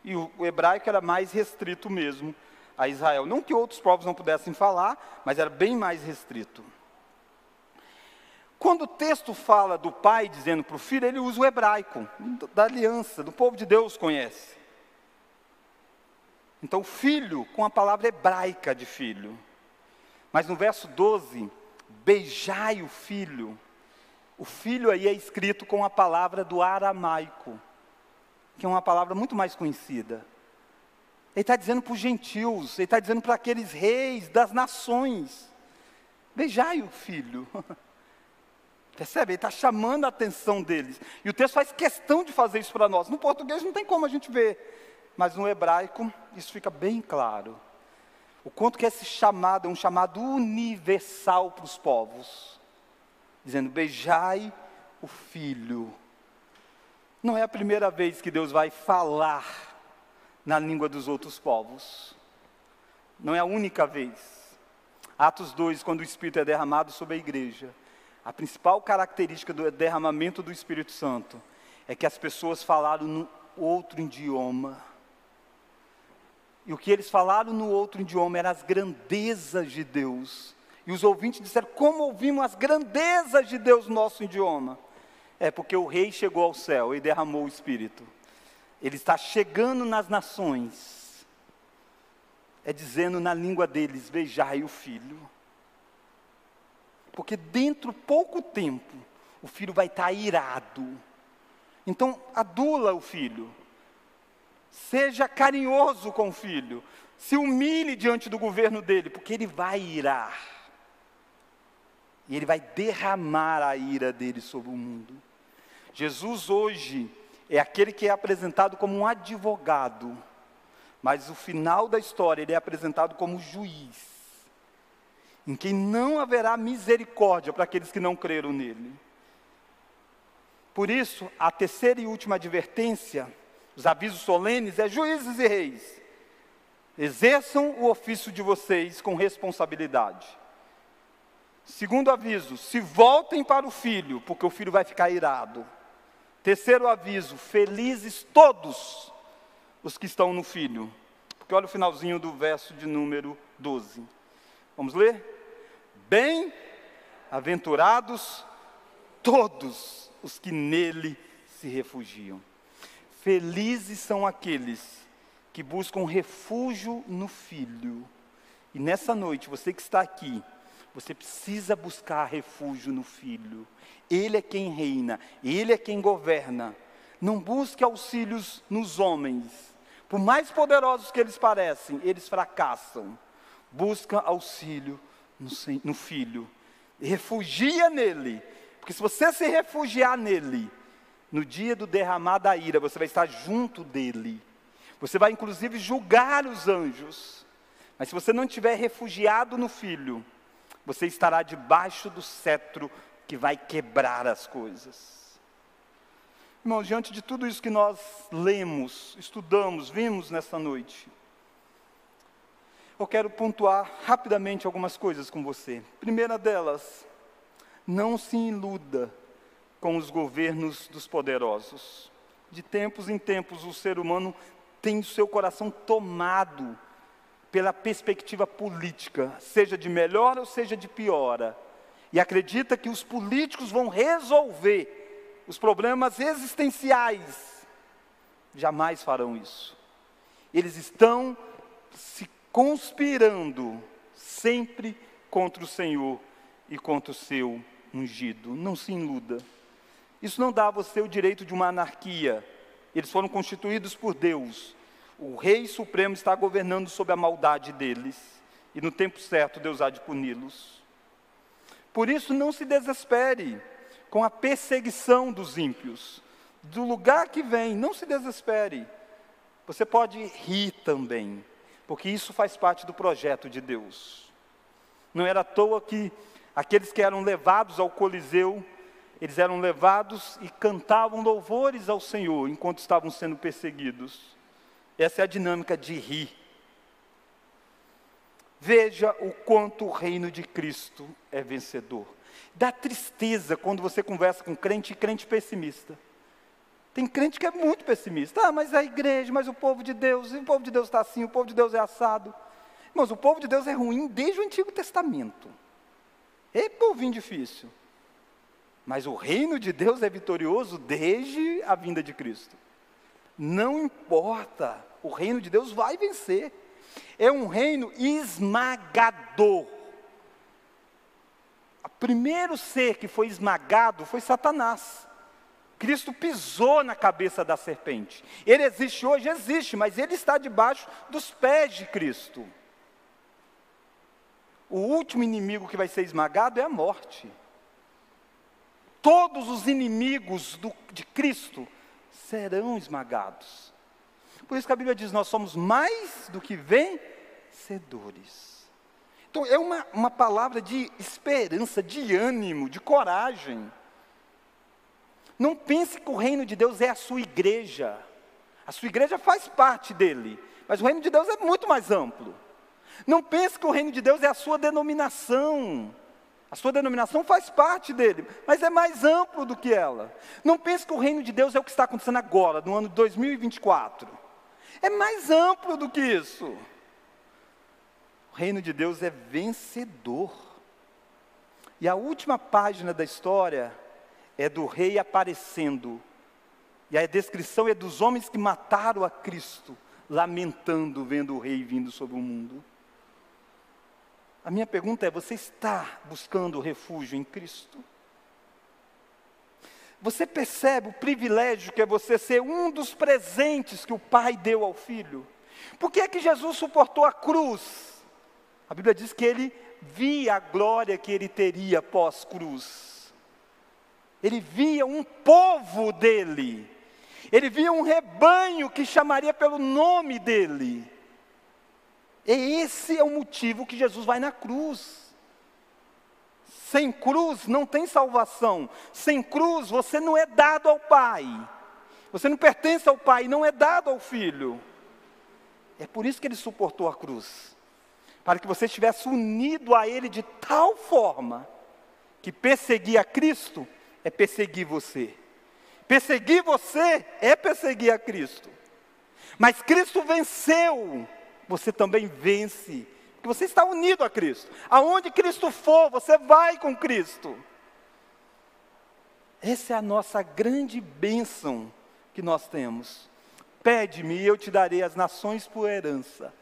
E o, o hebraico era mais restrito mesmo a Israel. Não que outros povos não pudessem falar, mas era bem mais restrito. Quando o texto fala do pai dizendo para o filho, ele usa o hebraico, da aliança, do povo de Deus conhece. Então, filho com a palavra hebraica de filho. Mas no verso 12, beijai o filho. O filho aí é escrito com a palavra do aramaico, que é uma palavra muito mais conhecida. Ele está dizendo para os gentios, ele está dizendo para aqueles reis das nações: beijai o filho. Percebe? Ele está chamando a atenção deles. E o texto faz questão de fazer isso para nós. No português não tem como a gente ver, mas no hebraico isso fica bem claro. O quanto que esse chamado é um chamado universal para os povos. Dizendo, beijai o filho. Não é a primeira vez que Deus vai falar na língua dos outros povos. Não é a única vez. Atos 2, quando o Espírito é derramado sobre a igreja, a principal característica do derramamento do Espírito Santo é que as pessoas falaram no outro idioma. E o que eles falaram no outro idioma eram as grandezas de Deus. E os ouvintes disseram: Como ouvimos as grandezas de Deus no nosso idioma? É porque o rei chegou ao céu e derramou o Espírito. Ele está chegando nas nações. É dizendo na língua deles: Beijai o filho. Porque dentro pouco tempo, o filho vai estar irado. Então, adula o filho. Seja carinhoso com o filho. Se humilhe diante do governo dele, porque ele vai irar. E ele vai derramar a ira dele sobre o mundo. Jesus hoje é aquele que é apresentado como um advogado, mas no final da história ele é apresentado como juiz, em quem não haverá misericórdia para aqueles que não creram nele. Por isso, a terceira e última advertência, os avisos solenes, é juízes e reis. Exerçam o ofício de vocês com responsabilidade. Segundo aviso, se voltem para o filho, porque o filho vai ficar irado. Terceiro aviso: felizes todos os que estão no filho. Porque olha o finalzinho do verso de número 12. Vamos ler? Bem-aventurados todos os que nele se refugiam. Felizes são aqueles que buscam refúgio no Filho. E nessa noite, você que está aqui, você precisa buscar refúgio no Filho. Ele é quem reina, Ele é quem governa. Não busque auxílios nos homens. Por mais poderosos que eles parecem, eles fracassam. Busca auxílio no, no Filho. Refugia nele. Porque se você se refugiar nele, no dia do derramar da ira, você vai estar junto dele. Você vai inclusive julgar os anjos. Mas se você não estiver refugiado no Filho, você estará debaixo do cetro que vai quebrar as coisas. Irmãos, diante de tudo isso que nós lemos, estudamos, vimos nessa noite, eu quero pontuar rapidamente algumas coisas com você. Primeira delas, não se iluda com os governos dos poderosos. De tempos em tempos, o ser humano tem o seu coração tomado pela perspectiva política, seja de melhor ou seja de piora, e acredita que os políticos vão resolver os problemas existenciais. Jamais farão isso. Eles estão se conspirando sempre contra o Senhor e contra o seu ungido. Não se iluda. Isso não dá a você o direito de uma anarquia. Eles foram constituídos por Deus. O Rei Supremo está governando sobre a maldade deles. E no tempo certo, Deus há de puni-los. Por isso, não se desespere com a perseguição dos ímpios. Do lugar que vem, não se desespere. Você pode rir também, porque isso faz parte do projeto de Deus. Não era à toa que aqueles que eram levados ao Coliseu, eles eram levados e cantavam louvores ao Senhor enquanto estavam sendo perseguidos. Essa é a dinâmica de rir. Veja o quanto o reino de Cristo é vencedor. Dá tristeza quando você conversa com crente e crente pessimista. Tem crente que é muito pessimista. Ah, mas a igreja, mas o povo de Deus, o povo de Deus está assim, o povo de Deus é assado. Mas o povo de Deus é ruim desde o Antigo Testamento. É povinho difícil. Mas o reino de Deus é vitorioso desde a vinda de Cristo. Não importa o reino de Deus vai vencer. É um reino esmagador. O primeiro ser que foi esmagado foi Satanás. Cristo pisou na cabeça da serpente. Ele existe hoje, existe, mas ele está debaixo dos pés de Cristo. O último inimigo que vai ser esmagado é a morte. Todos os inimigos do, de Cristo serão esmagados. Por isso que a Bíblia diz: nós somos mais do que vencedores. Então, é uma, uma palavra de esperança, de ânimo, de coragem. Não pense que o reino de Deus é a sua igreja. A sua igreja faz parte dele, mas o reino de Deus é muito mais amplo. Não pense que o reino de Deus é a sua denominação. A sua denominação faz parte dele, mas é mais amplo do que ela. Não pense que o reino de Deus é o que está acontecendo agora, no ano de 2024. É mais amplo do que isso. O reino de Deus é vencedor. E a última página da história é do rei aparecendo. E a descrição é dos homens que mataram a Cristo, lamentando vendo o rei vindo sobre o mundo. A minha pergunta é: você está buscando refúgio em Cristo? Você percebe o privilégio que é você ser um dos presentes que o Pai deu ao Filho? Por que é que Jesus suportou a cruz? A Bíblia diz que ele via a glória que ele teria pós-cruz. Ele via um povo dele. Ele via um rebanho que chamaria pelo nome dele. E esse é o motivo que Jesus vai na cruz. Sem cruz não tem salvação. Sem cruz você não é dado ao Pai. Você não pertence ao Pai, não é dado ao Filho. É por isso que ele suportou a cruz para que você estivesse unido a Ele de tal forma que perseguir a Cristo é perseguir você. Perseguir você é perseguir a Cristo. Mas Cristo venceu, você também vence, porque você está unido a Cristo. Aonde Cristo for, você vai com Cristo. Essa é a nossa grande bênção que nós temos. Pede-me e eu te darei as nações por herança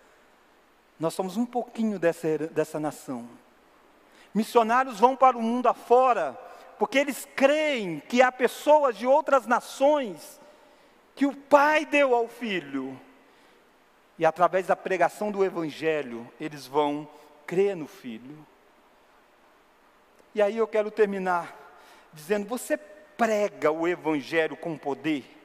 nós somos um pouquinho dessa, dessa nação. Missionários vão para o mundo afora, porque eles creem que há pessoas de outras nações que o Pai deu ao Filho. E através da pregação do Evangelho, eles vão crer no Filho. E aí eu quero terminar dizendo: você prega o Evangelho com poder?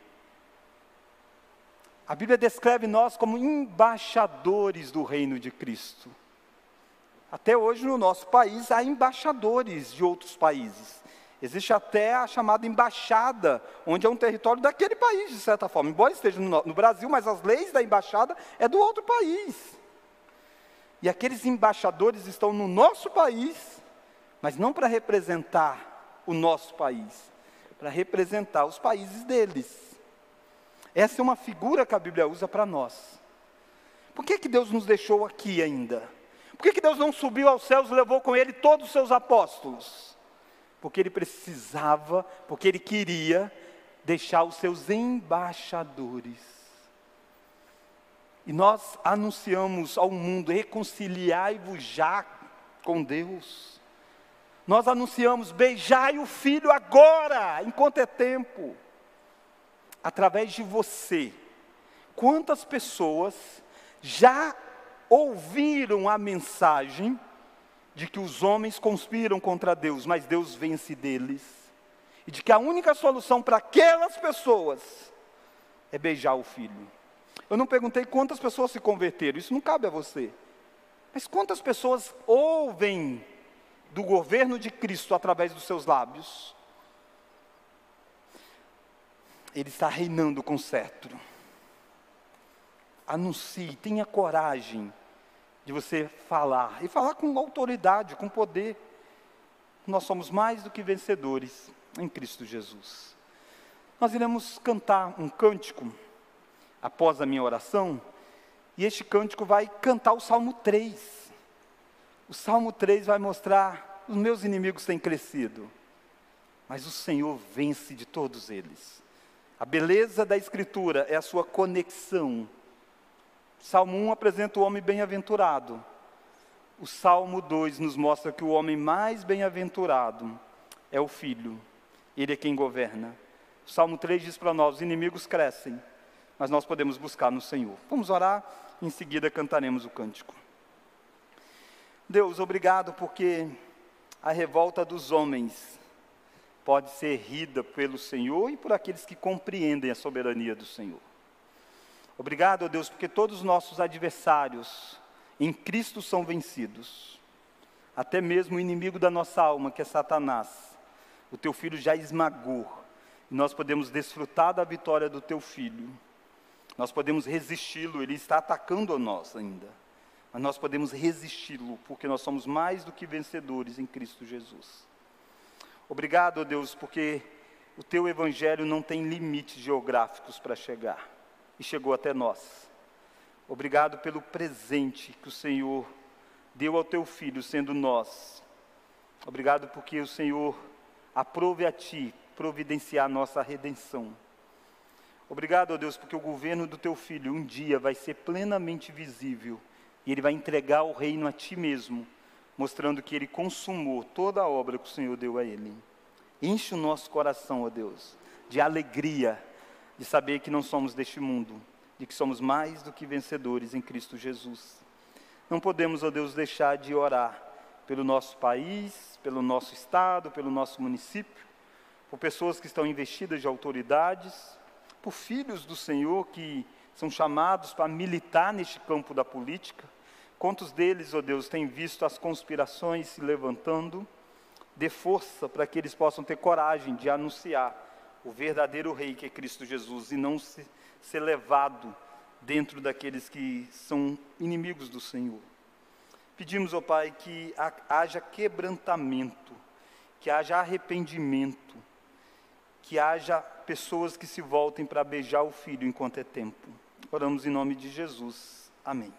A Bíblia descreve nós como embaixadores do reino de Cristo. Até hoje no nosso país há embaixadores de outros países. Existe até a chamada embaixada, onde é um território daquele país, de certa forma. Embora esteja no, Brasil, mas as leis da embaixada é do outro país. E aqueles embaixadores estão no nosso país, mas não para representar o nosso país, para representar os países deles. Essa é uma figura que a Bíblia usa para nós. Por que, que Deus nos deixou aqui ainda? Por que, que Deus não subiu aos céus e levou com ele todos os seus apóstolos? Porque ele precisava, porque ele queria deixar os seus embaixadores. E nós anunciamos ao mundo: reconciliai-vos já com Deus. Nós anunciamos: beijai o filho agora, enquanto é tempo através de você, quantas pessoas já ouviram a mensagem de que os homens conspiram contra Deus, mas Deus vence deles, e de que a única solução para aquelas pessoas é beijar o filho. Eu não perguntei quantas pessoas se converteram, isso não cabe a você. Mas quantas pessoas ouvem do governo de Cristo através dos seus lábios? Ele está reinando com cetro. Anuncie, tenha coragem de você falar, e falar com autoridade, com poder. Nós somos mais do que vencedores em Cristo Jesus. Nós iremos cantar um cântico após a minha oração, e este cântico vai cantar o Salmo 3. O Salmo 3 vai mostrar: os meus inimigos têm crescido, mas o Senhor vence de todos eles. A beleza da Escritura é a sua conexão. Salmo 1 apresenta o homem bem-aventurado. O Salmo 2 nos mostra que o homem mais bem-aventurado é o filho. Ele é quem governa. O Salmo 3 diz para nós: os inimigos crescem, mas nós podemos buscar no Senhor. Vamos orar, em seguida cantaremos o cântico. Deus, obrigado porque a revolta dos homens pode ser rida pelo Senhor e por aqueles que compreendem a soberania do Senhor. Obrigado, ó Deus, porque todos os nossos adversários em Cristo são vencidos. Até mesmo o inimigo da nossa alma, que é Satanás, o teu filho já esmagou. E nós podemos desfrutar da vitória do teu filho. Nós podemos resisti-lo, ele está atacando a nós ainda. Mas nós podemos resisti-lo, porque nós somos mais do que vencedores em Cristo Jesus. Obrigado, Deus, porque o teu evangelho não tem limites geográficos para chegar e chegou até nós. Obrigado pelo presente que o Senhor deu ao teu filho, sendo nós. Obrigado porque o Senhor aprove a ti providenciar a nossa redenção. Obrigado, ó Deus, porque o governo do teu filho um dia vai ser plenamente visível e ele vai entregar o reino a ti mesmo mostrando que ele consumou toda a obra que o Senhor deu a ele. Enche o nosso coração, ó Deus, de alegria, de saber que não somos deste mundo, de que somos mais do que vencedores em Cristo Jesus. Não podemos, ó Deus, deixar de orar pelo nosso país, pelo nosso estado, pelo nosso município, por pessoas que estão investidas de autoridades, por filhos do Senhor que são chamados para militar neste campo da política. Quantos deles, ó Deus, têm visto as conspirações se levantando? Dê força para que eles possam ter coragem de anunciar o verdadeiro Rei que é Cristo Jesus e não se, ser levado dentro daqueles que são inimigos do Senhor. Pedimos, ó Pai, que haja quebrantamento, que haja arrependimento, que haja pessoas que se voltem para beijar o Filho enquanto é tempo. Oramos em nome de Jesus. Amém.